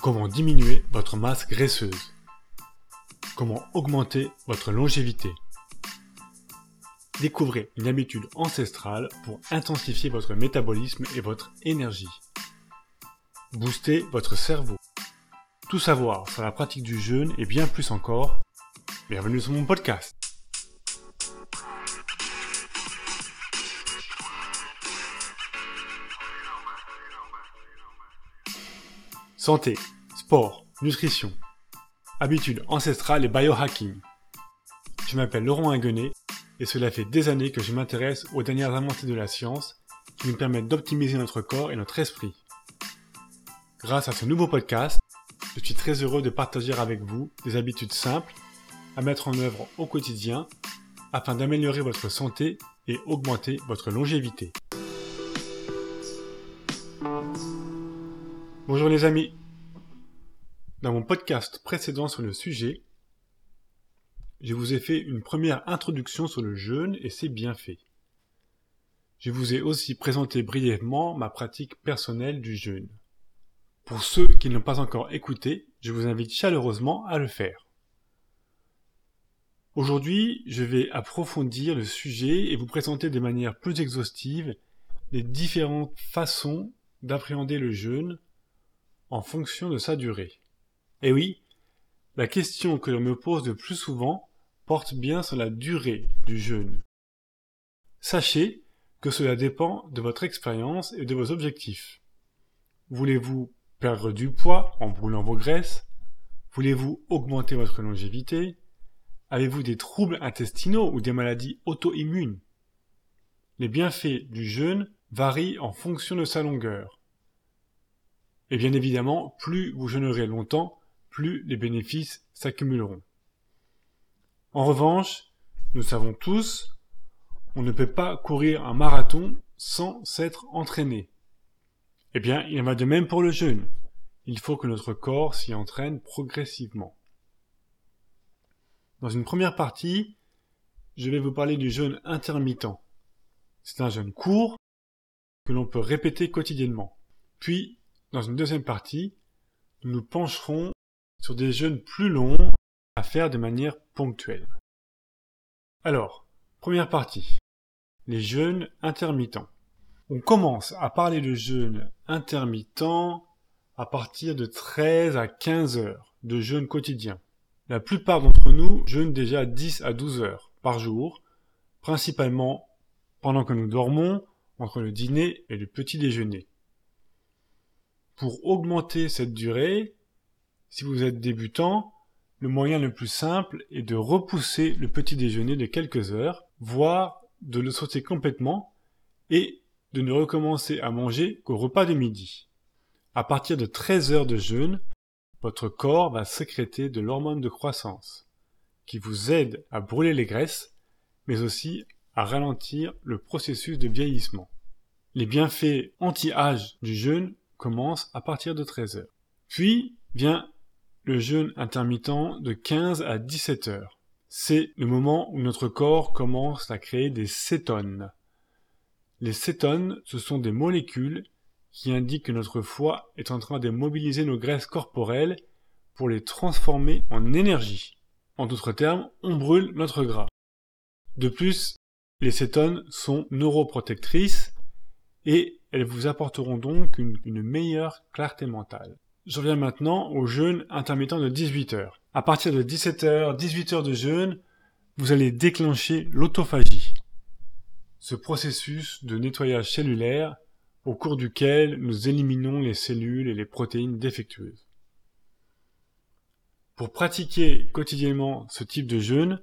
Comment diminuer votre masse graisseuse? Comment augmenter votre longévité? Découvrez une habitude ancestrale pour intensifier votre métabolisme et votre énergie. Booster votre cerveau. Tout savoir sur la pratique du jeûne et bien plus encore. Bienvenue sur mon podcast. Santé, sport, nutrition, habitudes ancestrales et biohacking. Je m'appelle Laurent Inguenet et cela fait des années que je m'intéresse aux dernières avancées de la science qui nous permettent d'optimiser notre corps et notre esprit. Grâce à ce nouveau podcast, je suis très heureux de partager avec vous des habitudes simples à mettre en œuvre au quotidien afin d'améliorer votre santé et augmenter votre longévité. Bonjour les amis. Dans mon podcast précédent sur le sujet, je vous ai fait une première introduction sur le jeûne et ses bienfaits. Je vous ai aussi présenté brièvement ma pratique personnelle du jeûne. Pour ceux qui ne l'ont pas encore écouté, je vous invite chaleureusement à le faire. Aujourd'hui, je vais approfondir le sujet et vous présenter de manière plus exhaustive les différentes façons d'appréhender le jeûne en fonction de sa durée. Et oui, la question que l'on me pose le plus souvent porte bien sur la durée du jeûne. Sachez que cela dépend de votre expérience et de vos objectifs. Voulez-vous perdre du poids en brûlant vos graisses? Voulez-vous augmenter votre longévité? Avez-vous des troubles intestinaux ou des maladies auto-immunes? Les bienfaits du jeûne varient en fonction de sa longueur. Et bien évidemment, plus vous jeûnerez longtemps, plus les bénéfices s'accumuleront. En revanche, nous savons tous, on ne peut pas courir un marathon sans s'être entraîné. Eh bien, il en va de même pour le jeûne. Il faut que notre corps s'y entraîne progressivement. Dans une première partie, je vais vous parler du jeûne intermittent. C'est un jeûne court que l'on peut répéter quotidiennement. Puis, dans une deuxième partie, nous nous pencherons sur des jeûnes plus longs à faire de manière ponctuelle. Alors, première partie, les jeûnes intermittents. On commence à parler de jeûne intermittent à partir de 13 à 15 heures de jeûne quotidien. La plupart d'entre nous jeûnent déjà 10 à 12 heures par jour, principalement pendant que nous dormons, entre le dîner et le petit déjeuner. Pour augmenter cette durée, si vous êtes débutant, le moyen le plus simple est de repousser le petit déjeuner de quelques heures, voire de le sauter complètement et de ne recommencer à manger qu'au repas de midi. À partir de 13 heures de jeûne, votre corps va sécréter de l'hormone de croissance, qui vous aide à brûler les graisses, mais aussi à ralentir le processus de vieillissement. Les bienfaits anti-âge du jeûne commence à partir de 13 heures. Puis vient le jeûne intermittent de 15 à 17 heures. C'est le moment où notre corps commence à créer des cétones. Les cétones, ce sont des molécules qui indiquent que notre foie est en train de mobiliser nos graisses corporelles pour les transformer en énergie. En d'autres termes, on brûle notre gras. De plus, les cétones sont neuroprotectrices et elles vous apporteront donc une, meilleure clarté mentale. Je reviens maintenant au jeûne intermittent de 18 heures. À partir de 17 heures, 18 heures de jeûne, vous allez déclencher l'autophagie. Ce processus de nettoyage cellulaire au cours duquel nous éliminons les cellules et les protéines défectueuses. Pour pratiquer quotidiennement ce type de jeûne,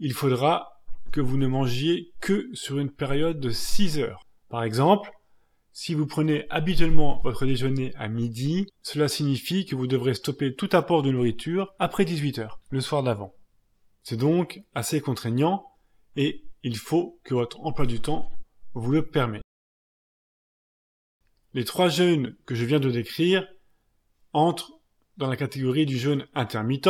il faudra que vous ne mangiez que sur une période de 6 heures. Par exemple, si vous prenez habituellement votre déjeuner à midi, cela signifie que vous devrez stopper tout apport de nourriture après 18 heures, le soir d'avant. C'est donc assez contraignant et il faut que votre emploi du temps vous le permette. Les trois jeûnes que je viens de décrire entrent dans la catégorie du jeûne intermittent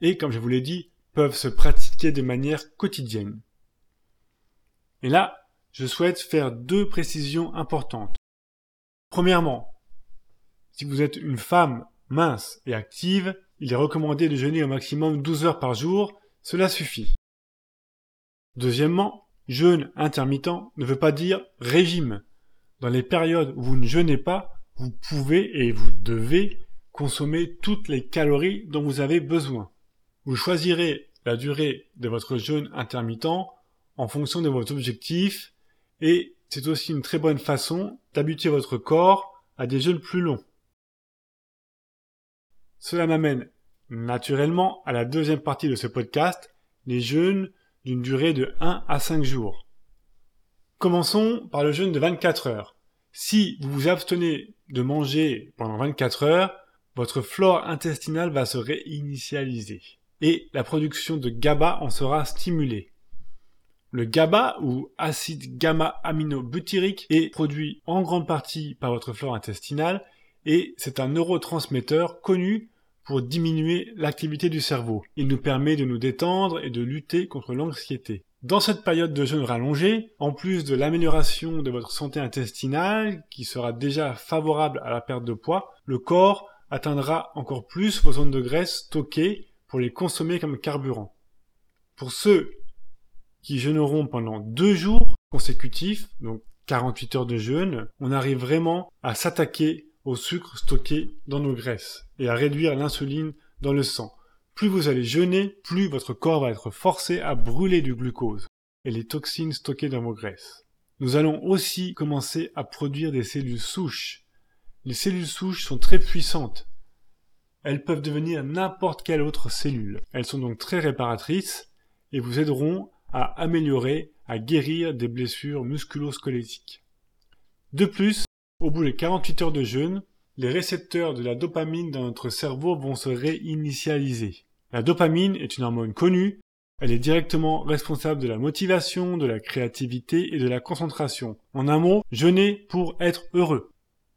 et, comme je vous l'ai dit, peuvent se pratiquer de manière quotidienne. Et là, je souhaite faire deux précisions importantes. Premièrement, Si vous êtes une femme mince et active, il est recommandé de jeûner au maximum 12 heures par jour, cela suffit. Deuxièmement, jeûne intermittent ne veut pas dire régime. Dans les périodes où vous ne jeûnez pas, vous pouvez et vous devez consommer toutes les calories dont vous avez besoin. Vous choisirez la durée de votre jeûne intermittent en fonction de votre objectif et c'est aussi une très bonne façon d'habituer votre corps à des jeûnes plus longs. Cela m'amène naturellement à la deuxième partie de ce podcast, les jeûnes d'une durée de 1 à 5 jours. Commençons par le jeûne de 24 heures. Si vous vous abstenez de manger pendant 24 heures, votre flore intestinale va se réinitialiser et la production de GABA en sera stimulée. Le GABA ou acide gamma-aminobutyrique est produit en grande partie par votre flore intestinale et c'est un neurotransmetteur connu pour diminuer l'activité du cerveau. Il nous permet de nous détendre et de lutter contre l'anxiété. Dans cette période de jeûne rallongé, en plus de l'amélioration de votre santé intestinale, qui sera déjà favorable à la perte de poids, le corps atteindra encore plus vos zones de graisse stockées pour les consommer comme carburant. Pour ceux qui jeûneront pendant deux jours consécutifs, donc 48 heures de jeûne, on arrive vraiment à s'attaquer au sucre stocké dans nos graisses et à réduire l'insuline dans le sang. Plus vous allez jeûner, plus votre corps va être forcé à brûler du glucose et les toxines stockées dans vos graisses. Nous allons aussi commencer à produire des cellules souches. Les cellules souches sont très puissantes. Elles peuvent devenir n'importe quelle autre cellule. Elles sont donc très réparatrices et vous aideront à améliorer, à guérir des blessures musculo-squelettiques. De plus, au bout de 48 heures de jeûne, les récepteurs de la dopamine dans notre cerveau vont se réinitialiser. La dopamine est une hormone connue, elle est directement responsable de la motivation, de la créativité et de la concentration. En un mot, jeûner pour être heureux.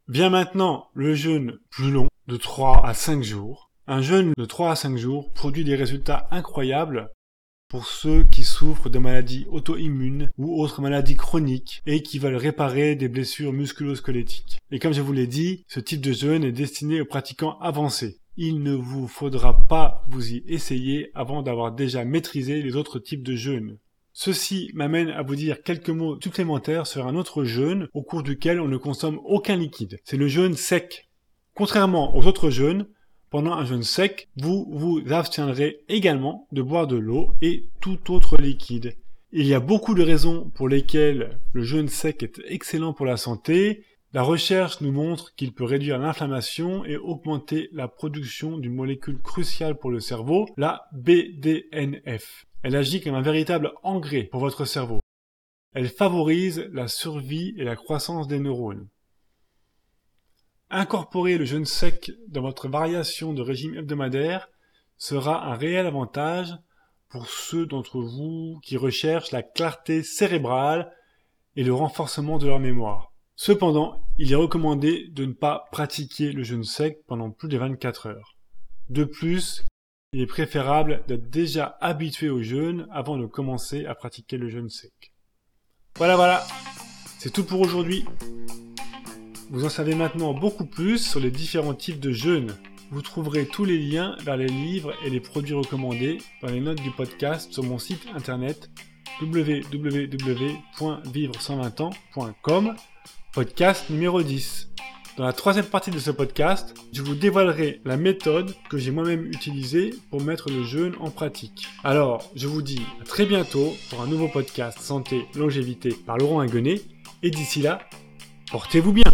Bien maintenant le jeûne plus long, de 3 à 5 jours. Un jeûne de 3 à 5 jours produit des résultats incroyables pour ceux qui souffrent de maladies auto-immunes ou autres maladies chroniques et qui veulent réparer des blessures musculo-squelettiques. Et comme je vous l'ai dit, ce type de jeûne est destiné aux pratiquants avancés. Il ne vous faudra pas vous y essayer avant d'avoir déjà maîtrisé les autres types de jeûnes. Ceci m'amène à vous dire quelques mots supplémentaires sur un autre jeûne au cours duquel on ne consomme aucun liquide. C'est le jeûne sec. Contrairement aux autres jeûnes, pendant un jeûne sec, vous vous abstiendrez également de boire de l'eau et tout autre liquide. Il y a beaucoup de raisons pour lesquelles le jeûne sec est excellent pour la santé. La recherche nous montre qu'il peut réduire l'inflammation et augmenter la production d'une molécule cruciale pour le cerveau, la BDNF. Elle agit comme un véritable engrais pour votre cerveau. Elle favorise la survie et la croissance des neurones. Incorporer le jeûne sec dans votre variation de régime hebdomadaire sera un réel avantage pour ceux d'entre vous qui recherchent la clarté cérébrale et le renforcement de leur mémoire. Cependant, il est recommandé de ne pas pratiquer le jeûne sec pendant plus de 24 heures. De plus, il est préférable d'être déjà habitué au jeûne avant de commencer à pratiquer le jeûne sec. Voilà, voilà. C'est tout pour aujourd'hui. Vous en savez maintenant beaucoup plus sur les différents types de jeûnes. Vous trouverez tous les liens vers les livres et les produits recommandés dans les notes du podcast sur mon site internet www.vivre120ans.com, podcast numéro 10. Dans la troisième partie de ce podcast, je vous dévoilerai la méthode que j'ai moi-même utilisée pour mettre le jeûne en pratique. Alors, je vous dis à très bientôt pour un nouveau podcast Santé, Longévité par Laurent Inguenet, et d'ici là, portez-vous bien